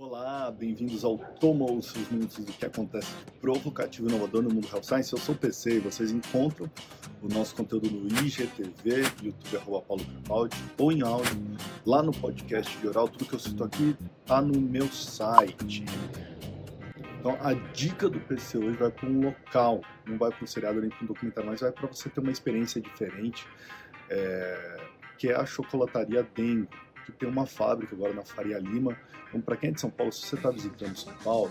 Olá, bem-vindos ao Toma os minutos do que acontece provocativo e inovador no mundo Health Science. Eu sou o PC e vocês encontram o nosso conteúdo no IGTV, YouTube, arroba Paulo ou em áudio, lá no podcast de oral. Tudo que eu cito aqui está no meu site. Então, a dica do PC hoje vai para um local, não vai para um seriado nem para um documentário, mas vai para você ter uma experiência diferente, é, que é a chocolataria Dengo que tem uma fábrica agora na Faria Lima. Então, para quem é de São Paulo, se você está visitando São Paulo,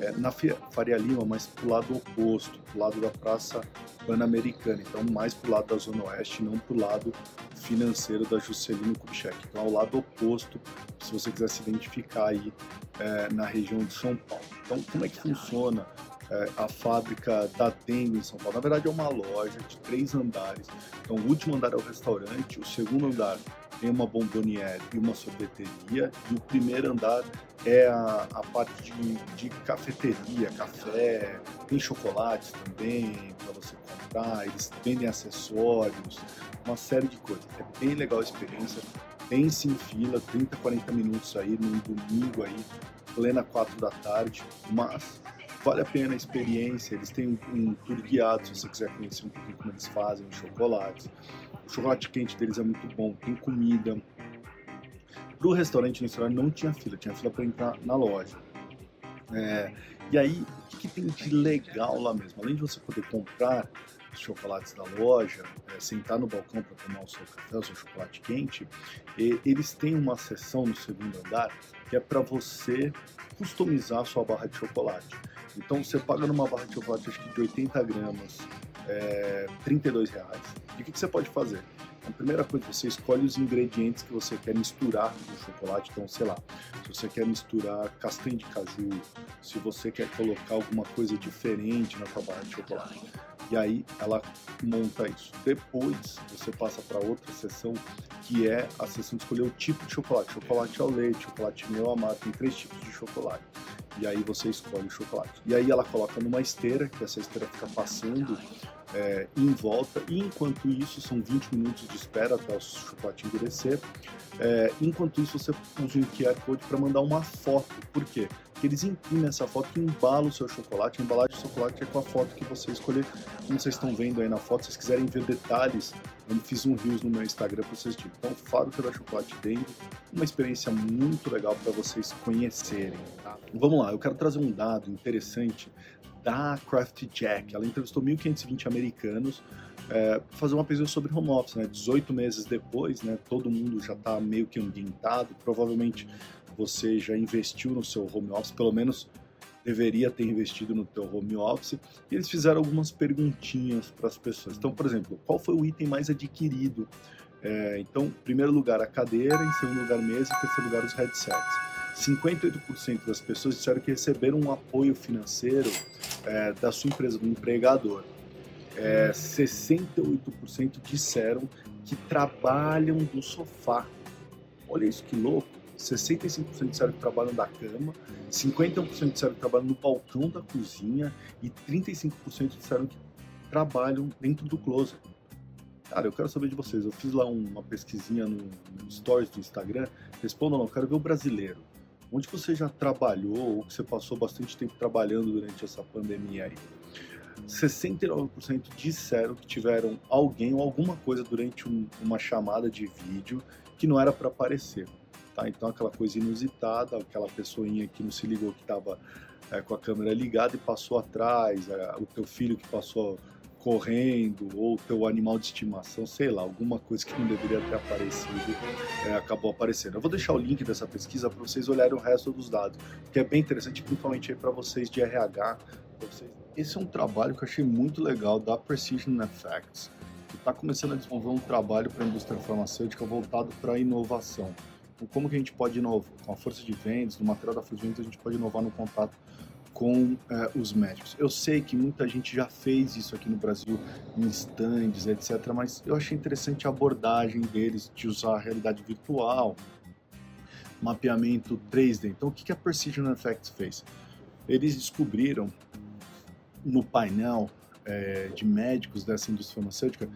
é, na Faria Lima, mas para o lado oposto, para o lado da Praça Pan-Americana. Então, mais para o lado da Zona Oeste, não para o lado financeiro da Juscelino Kubitschek. Então, ao lado oposto, se você quiser se identificar aí é, na região de São Paulo. Então, como é que funciona é, a fábrica da Dengue em São Paulo? Na verdade, é uma loja de três andares. Então, o último andar é o restaurante, o segundo andar tem uma bomboniere e uma sorveteria, e o primeiro andar é a, a parte de, de, cafeteria, café, tem chocolates também para você comprar, eles vendem acessórios, uma série de coisas. É bem legal a experiência, pense em fila, 30, 40 minutos aí num domingo aí, plena 4 da tarde, mas vale a pena a experiência, eles têm um tour guiado se você quiser conhecer um pouquinho como eles fazem os chocolates. O chocolate quente deles é muito bom, tem comida. Para o restaurante no restaurante não tinha fila, tinha fila para entrar na loja. É, e aí, o que, que, tem de legal lá mesmo? Além de você poder comprar os chocolates da loja, é, sentar no balcão para tomar o seu café, o seu chocolate quente, e, eles têm uma seção no segundo andar que é para você customizar a sua barra de chocolate. Então você paga numa barra de chocolate acho que de 80 gramas, é, 32 reais. E o que, que você pode fazer? A primeira coisa, você escolhe os ingredientes que você quer misturar no chocolate. Então, sei lá, se você quer misturar castanha de caju, se você quer colocar alguma coisa diferente na sua barra de chocolate. E aí ela monta isso. Depois você passa para outra seção, que é a seção de escolher o tipo de chocolate. Chocolate ao leite, chocolate meio amargo, tem três tipos de chocolate e aí você escolhe o chocolate. E aí ela coloca numa esteira, que essa esteira fica passando é, em volta, e enquanto isso, são 20 minutos de espera até o chocolate endurecer. É, enquanto isso, você usa o QR Code para mandar uma foto. Por quê? Porque eles imprimem essa foto e embalam o seu chocolate. A embalagem do chocolate é com a foto que você escolher. Como vocês estão vendo aí na foto, se vocês quiserem ver detalhes, eu fiz um Reels no meu Instagram para vocês verem. Então, Fábrica da Chocolate Dengue, uma experiência muito legal para vocês conhecerem. Vamos lá, eu quero trazer um dado interessante da Craft Jack. Ela entrevistou 1.520 americanos é, fazer uma pesquisa sobre home office. Né? 18 meses depois, né, todo mundo já está meio que ambientado. Provavelmente você já investiu no seu home office, pelo menos deveria ter investido no teu home office. E eles fizeram algumas perguntinhas para as pessoas. Então, por exemplo, qual foi o item mais adquirido? É, então, primeiro lugar, a cadeira, em segundo lugar, mesa, em terceiro lugar, os headsets. 58% das pessoas disseram que receberam um apoio financeiro é, da sua empresa, do empregador. É, 68% disseram que trabalham do sofá. Olha isso que louco. 65% disseram que trabalham da cama, 51% disseram que trabalham no balcão da cozinha e 35% disseram que trabalham dentro do closet. Cara, eu quero saber de vocês. Eu fiz lá uma pesquisinha no, no Stories do Instagram. Respondam não, eu quero ver o brasileiro. Onde você já trabalhou ou que você passou bastante tempo trabalhando durante essa pandemia aí? 69% disseram que tiveram alguém ou alguma coisa durante um, uma chamada de vídeo que não era para aparecer. Tá? Então aquela coisa inusitada, aquela pessoinha que não se ligou que estava é, com a câmera ligada e passou atrás, é, o teu filho que passou correndo, ou teu animal de estimação, sei lá, alguma coisa que não deveria ter aparecido, é, acabou aparecendo. Eu vou deixar o link dessa pesquisa para vocês olharem o resto dos dados, que é bem interessante, principalmente para vocês de RH. Vocês... Esse é um trabalho que eu achei muito legal da Precision Effects, que está começando a desenvolver um trabalho para a indústria farmacêutica voltado para inovação. Então, como que a gente pode inovar? Com a força de vendas, no material da força de vendas, a gente pode inovar no contato com é, os médicos. Eu sei que muita gente já fez isso aqui no Brasil, em stands, etc., mas eu achei interessante a abordagem deles de usar a realidade virtual, mapeamento 3D. Então, o que a Precision Effects fez? Eles descobriram no painel é, de médicos dessa indústria farmacêutica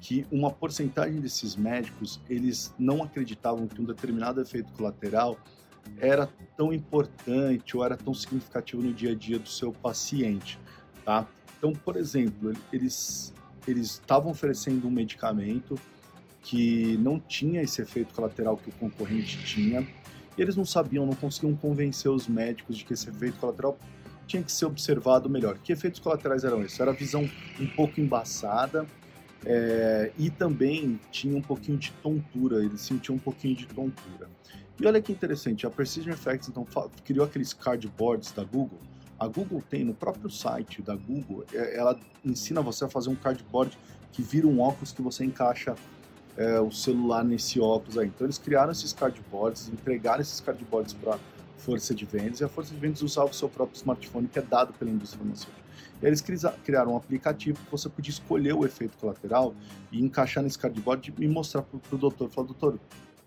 que uma porcentagem desses médicos eles não acreditavam que um determinado efeito colateral era tão importante ou era tão significativo no dia a dia do seu paciente, tá? Então, por exemplo, eles eles estavam oferecendo um medicamento que não tinha esse efeito colateral que o concorrente tinha, e eles não sabiam, não conseguiam convencer os médicos de que esse efeito colateral tinha que ser observado melhor. Que efeitos colaterais eram esses? Era a visão um pouco embaçada é, e também tinha um pouquinho de tontura, eles sentiam um pouquinho de tontura. E olha que interessante, a Precision Effects então criou aqueles cardboards da Google. A Google tem no próprio site da Google, é, ela ensina você a fazer um cardboard que vira um óculos que você encaixa é, o celular nesse óculos aí. Então eles criaram esses cardboards, entregaram esses cardboards para força de vendas e a força de vendas usava o seu próprio smartphone que é dado pela indústria farmacêutica. E eles criaram um aplicativo que você podia escolher o efeito colateral e encaixar nesse cardboard e mostrar para o doutor. Falar, doutor,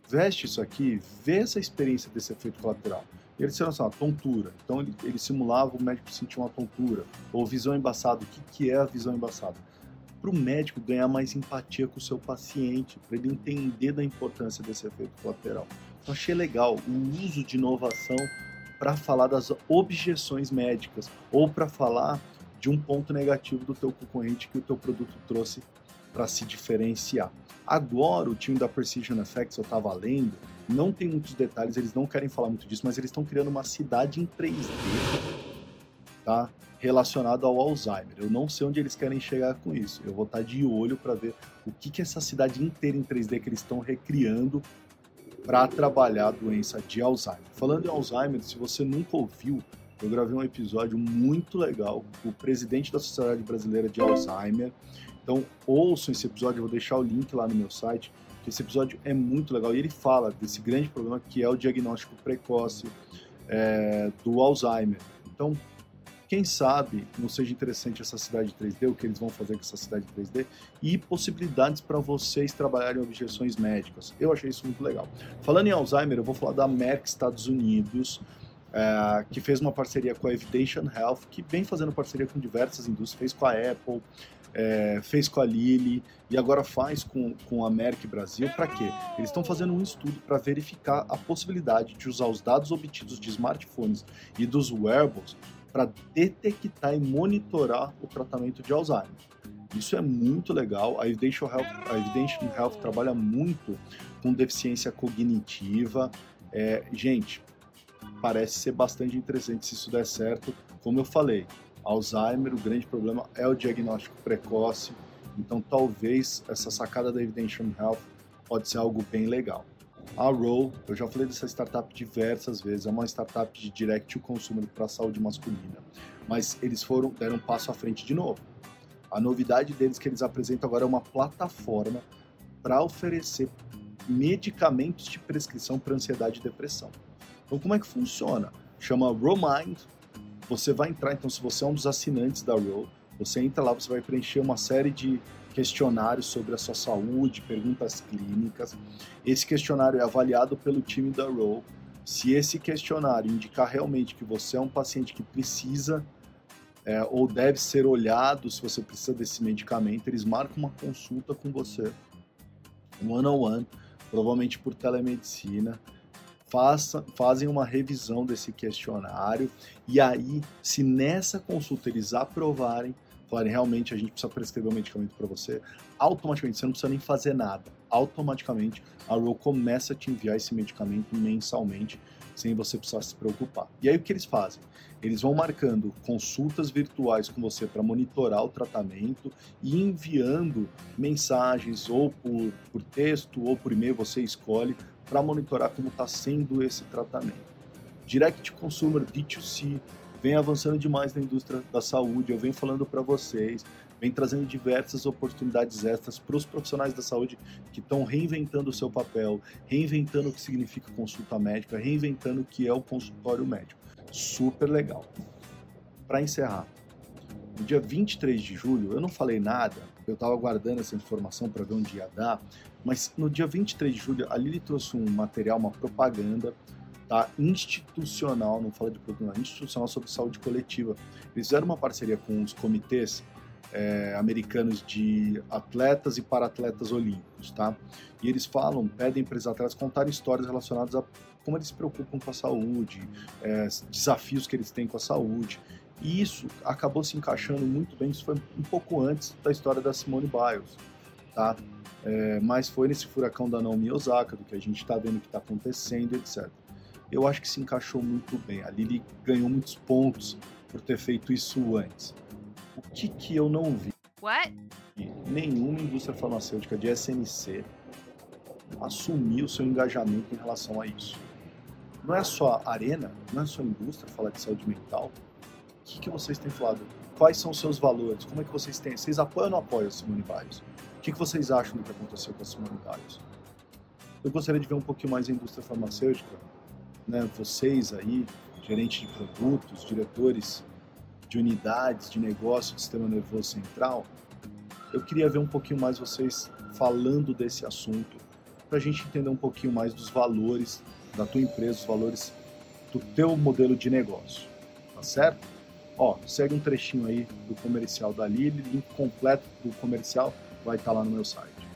veste isso aqui, vê essa experiência desse efeito colateral. E eles disseram assim, uma tontura. Então ele, ele simulava o médico sentir uma tontura. Ou visão embaçada. O que, que é a visão embaçada? Para o médico ganhar mais empatia com o seu paciente, para ele entender da importância desse efeito colateral. Então achei legal o uso de inovação para falar das objeções médicas ou para falar de um ponto negativo do teu concorrente que o teu produto trouxe para se diferenciar. Agora, o time da Precision Effects, eu estava lendo, não tem muitos detalhes, eles não querem falar muito disso, mas eles estão criando uma cidade em 3D, tá? Relacionado ao Alzheimer. Eu não sei onde eles querem chegar com isso. Eu vou estar tá de olho para ver o que, que essa cidade inteira em 3D que eles estão recriando para trabalhar a doença de Alzheimer. Falando em Alzheimer, se você nunca ouviu, eu gravei um episódio muito legal com o presidente da Sociedade Brasileira de Alzheimer. Então, ouçam esse episódio, eu vou deixar o link lá no meu site, esse episódio é muito legal. E ele fala desse grande problema que é o diagnóstico precoce é, do Alzheimer. Então, quem sabe não seja interessante essa cidade 3D, o que eles vão fazer com essa cidade 3D e possibilidades para vocês trabalharem objeções médicas. Eu achei isso muito legal. Falando em Alzheimer, eu vou falar da Merck Estados Unidos, é, que fez uma parceria com a Evidation Health, que vem fazendo parceria com diversas indústrias, fez com a Apple, é, fez com a Lilly e agora faz com, com a Merck Brasil. Para quê? Eles estão fazendo um estudo para verificar a possibilidade de usar os dados obtidos de smartphones e dos wearables para detectar e monitorar o tratamento de Alzheimer. Isso é muito legal. A Evidential Health, a Evidential Health trabalha muito com deficiência cognitiva. É, gente, parece ser bastante interessante se isso der certo. Como eu falei, Alzheimer, o grande problema é o diagnóstico precoce. Então, talvez essa sacada da Evidential Health pode ser algo bem legal. A Row, eu já falei dessa startup diversas vezes, é uma startup de direct to consumer para a saúde masculina, mas eles foram deram um passo à frente de novo. A novidade deles que eles apresentam agora é uma plataforma para oferecer medicamentos de prescrição para ansiedade e depressão. Então, como é que funciona? Chama Mind. Você vai entrar, então, se você é um dos assinantes da Row, você entra lá, você vai preencher uma série de questionários sobre a sua saúde, perguntas clínicas. Esse questionário é avaliado pelo time da Row. Se esse questionário indicar realmente que você é um paciente que precisa é, ou deve ser olhado, se você precisa desse medicamento, eles marcam uma consulta com você, one on one, provavelmente por telemedicina. Faça, fazem uma revisão desse questionário e aí, se nessa consulta eles aprovarem, falarem realmente a gente precisa prescrever um medicamento para você, automaticamente você não precisa nem fazer nada. Automaticamente a Row começa a te enviar esse medicamento mensalmente, sem você precisar se preocupar. E aí o que eles fazem? Eles vão marcando consultas virtuais com você para monitorar o tratamento e enviando mensagens ou por, por texto ou por e-mail, você escolhe, para monitorar como está sendo esse tratamento. Direct Consumer D2C vem avançando demais na indústria da saúde, eu venho falando para vocês, vem trazendo diversas oportunidades extras para os profissionais da saúde que estão reinventando o seu papel, reinventando o que significa consulta médica, reinventando o que é o consultório médico. Super legal. Para encerrar, no dia 23 de julho, eu não falei nada, eu estava aguardando essa informação para ver onde ia dar, mas no dia 23 de julho, a Lili trouxe um material, uma propaganda tá? institucional, não fala de produto, institucional sobre saúde coletiva. Eles fizeram uma parceria com os comitês é, americanos de atletas e para-atletas olímpicos, tá? E eles falam, pedem para os atletas contar histórias relacionadas a como eles se preocupam com a saúde, é, desafios que eles têm com a saúde. E isso acabou se encaixando muito bem, isso foi um pouco antes da história da Simone Biles, tá? É, mas foi nesse furacão da Naomi Osaka, do que a gente está vendo que está acontecendo, etc. Eu acho que se encaixou muito bem. A Lili ganhou muitos pontos por ter feito isso antes. O que, que eu não vi? What? Nenhuma indústria farmacêutica de SNC assumiu seu engajamento em relação a isso. Não é só a arena, não é só a indústria falar de saúde mental. Que, que vocês têm falado? Quais são os seus valores? Como é que vocês têm? Vocês apoiam ou não apoiam a Simone Biles? O que, que vocês acham do que aconteceu com a Simone Biles? Eu gostaria de ver um pouquinho mais a indústria farmacêutica, né? Vocês aí, gerentes de produtos, diretores de unidades de negócio do sistema nervoso central, eu queria ver um pouquinho mais vocês falando desse assunto, para a gente entender um pouquinho mais dos valores da tua empresa, os valores do teu modelo de negócio, tá certo? Ó, segue um trechinho aí do comercial da Lili, link completo do comercial vai estar lá no meu site.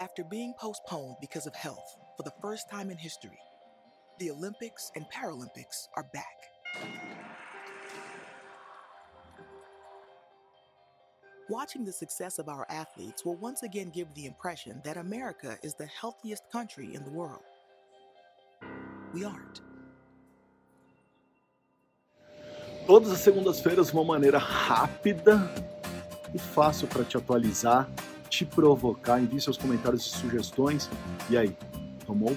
After being postponed because of health for the first time in history, the Olympics and Paralympics are back. Watching the success of our athletes will once again give the impression that America is the healthiest country in the world. We aren't. Todas as segundas-feiras, uma maneira rápida e fácil para te atualizar, te provocar. Envie seus comentários e sugestões. E aí, tomou?